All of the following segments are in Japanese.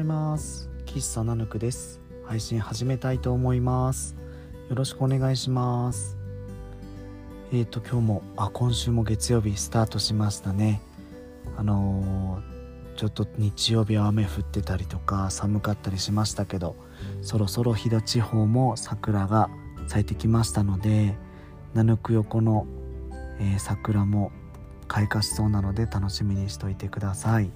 ざいます。喫茶ナヌクです。配信始めたいと思います。よろしくお願いします。えーと今日もあ今週も月曜日スタートしましたね。あのー、ちょっと日曜日は雨降ってたりとか寒かったりしましたけどそろそろ飛騨地方も桜が咲いてきましたのでナヌク横の、えー、桜も開花しそうなので楽しみにしといてください。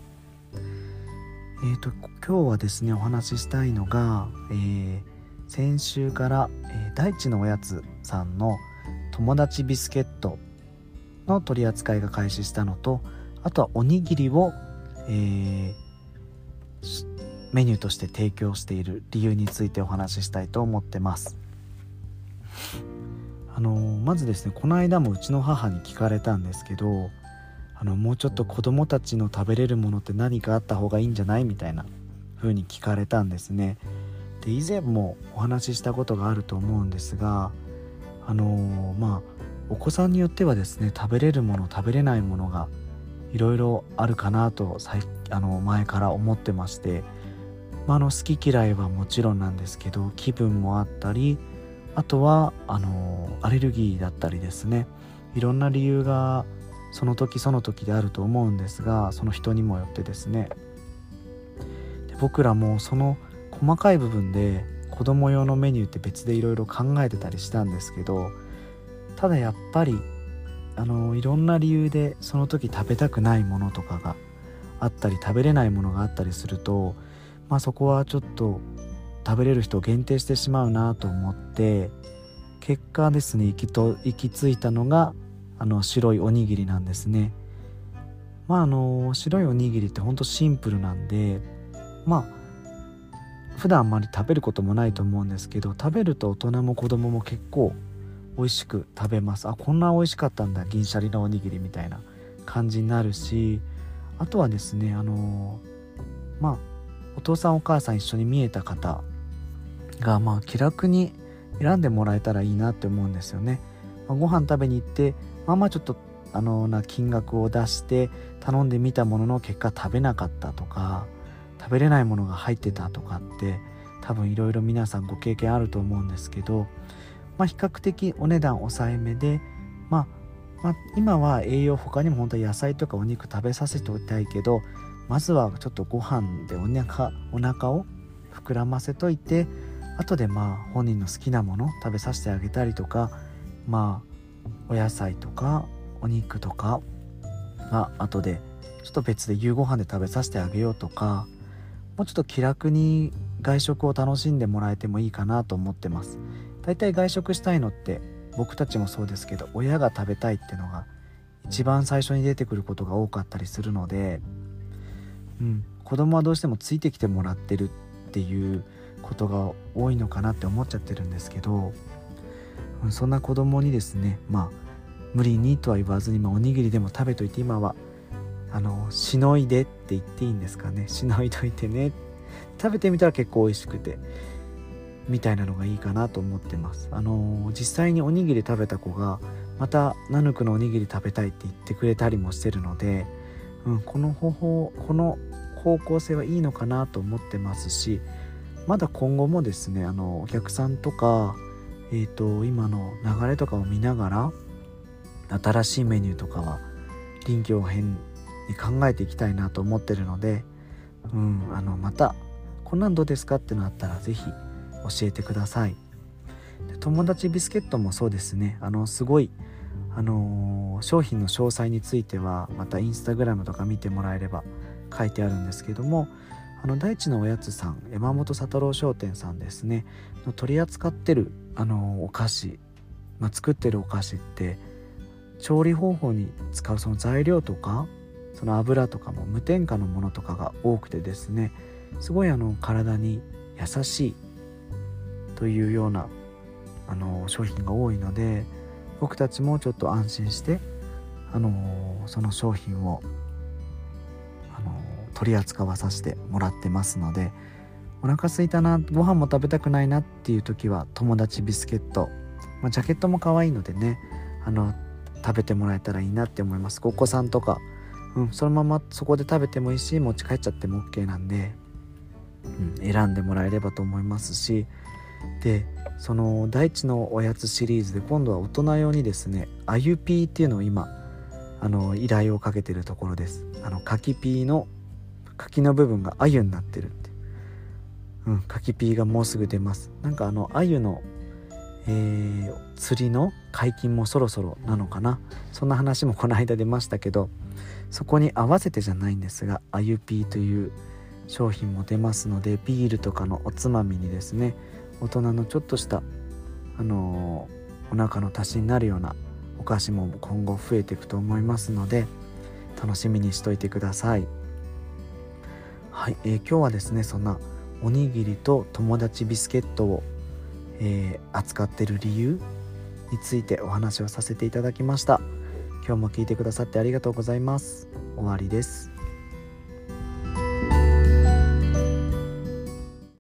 えーと、今日はですねお話ししたいのが、えー、先週から、えー、大地のおやつさんの友達ビスケットの取り扱いが開始したのとあとはおにぎりを、えー、メニューとして提供している理由についてお話ししたいと思ってます。あのまずですねこの間もうちの母に聞かれたんですけどあのもうちょっと子供たちの食べれるものって何かあった方がいいんじゃないみたいな風に聞かれたんですね。で以前もお話ししたことがあると思うんですがあのー、まあお子さんによってはですね食べれるもの食べれないものがいろいろあるかなとあの前から思ってまして、まあ、あの好き嫌いはもちろんなんですけど気分もあったりあとはあのアレルギーだったりですねいろんな理由がその時その時であると思うんですがその人にもよってですね。で僕らもその細かい部分で子供用のメニューって別でいろいろ考えてたりしたんですけどただやっぱりあのいろんな理由でその時食べたくないものとかがあったり食べれないものがあったりすると、まあ、そこはちょっと食べれる人を限定してしまうなと思って結果ですね行きと行き着いたのがあの白いおにぎりなんですね。まああの白いおにぎりってほんとシンプルなんでまあ普段あんまり食べることもないと思うんですけど食べると大人も子供も結構美味しく食べます。あこんな美味しかったんだ。銀シャリのおにぎりみたいな感じになるしあとはですねあのまあお父さんお母さん一緒に見えた方がまあ気楽に選んでもらえたらいいなって思うんですよね、まあ、ご飯食べに行ってまあまあちょっとあのな金額を出して頼んでみたものの結果食べなかったとか食べれないものが入ってたとかって多分いろいろ皆さんご経験あると思うんですけど、まあ、比較的お値段抑えめで、まあ、まあ、今は栄養他にも本当は野菜とかお肉食べさせておきたいけどまずはちょっとご飯でお腹お腹を膨らませといて後でまあ本人の好きなもの食べさせてあげたりとかまあお野菜とかお肉とかは後でちょっと別で夕ご飯で食べさせてあげようとかもうちょっと気楽に外食を楽しんでもらえてもいいかなと思ってます。だいたい外食したいのって僕たちもそうですけど親が食べたいってのが一番最初に出てくることが多かったりするので、うん、子供はどうしてもついてきてもらってるっていうことが多いのかなって思っちゃってるんですけどそんな子供にですねまあ無理にとは言わずに、まあ、おにぎりでも食べといて今はあのしのいでって言っていいんですかね。しのいといてね。食べてみたら結構美味しくてみたいなのがいいかなと思ってます。あの実際におにぎり食べた子がまたナヌクのおにぎり食べたいって言ってくれたりもしてるので、うん、この方法この方向性はいいのかなと思ってますしまだ今後もですねあのお客さんとかえーと、今の流れとかを見ながら新しいメニューとかは臨機応変に考えていきたいなと思ってるので、うん、あのまたこんなんどうですかってのあったら是非教えてください。友達ビスケットもそうですね。あのすごいあのー、商品の詳細についてはまたインスタグラムとか見てもらえれば書いてあるんですけどもあの大地のおやつさん山本佐太郎商店さんですね。の取り扱ってるあのお菓子、まあ、作ってるお菓子って調理方法に使うその材料とかその油とかも無添加のものとかが多くてですねすごいあの体に優しいというようなあの商品が多いので僕たちもちょっと安心してあのその商品を取り扱わさせてもらってますのでお腹すいたなご飯も食べたくないなっていう時は友達ビスケット、まあ、ジャケットも可愛いのでねあの食べてもらえたらいいなって思います。お子さんとか、うん、そのままそこで食べてもいいし持ち帰っちゃっても OK なんでうん、選んでもらえればと思いますしでその大地のおやつシリーズで今度は大人用にですねあゆピーっていうのを今あの依頼をかけてるところです。あの柿ピーの柿の部分があゆになってるって。うん柿ピーがもうすぐ出ます。なんかあのあゆのえー、釣りの解禁もそろそろなのかな。そんな話もこの間出ましたけどそこに合わせてじゃないんですがあゆピーという商品も出ますのでビールとかのおつまみにですね大人のちょっとしたあのー、お腹の足しになるようなお菓子も今後増えていくと思いますので楽しみにしといてください。はい、えー、今日はですねそんなおにぎりと友達ビスケットをえー、扱ってる理由についてお話をさせていただきました。今日も聞いてくださってありがとうございます。終わりです。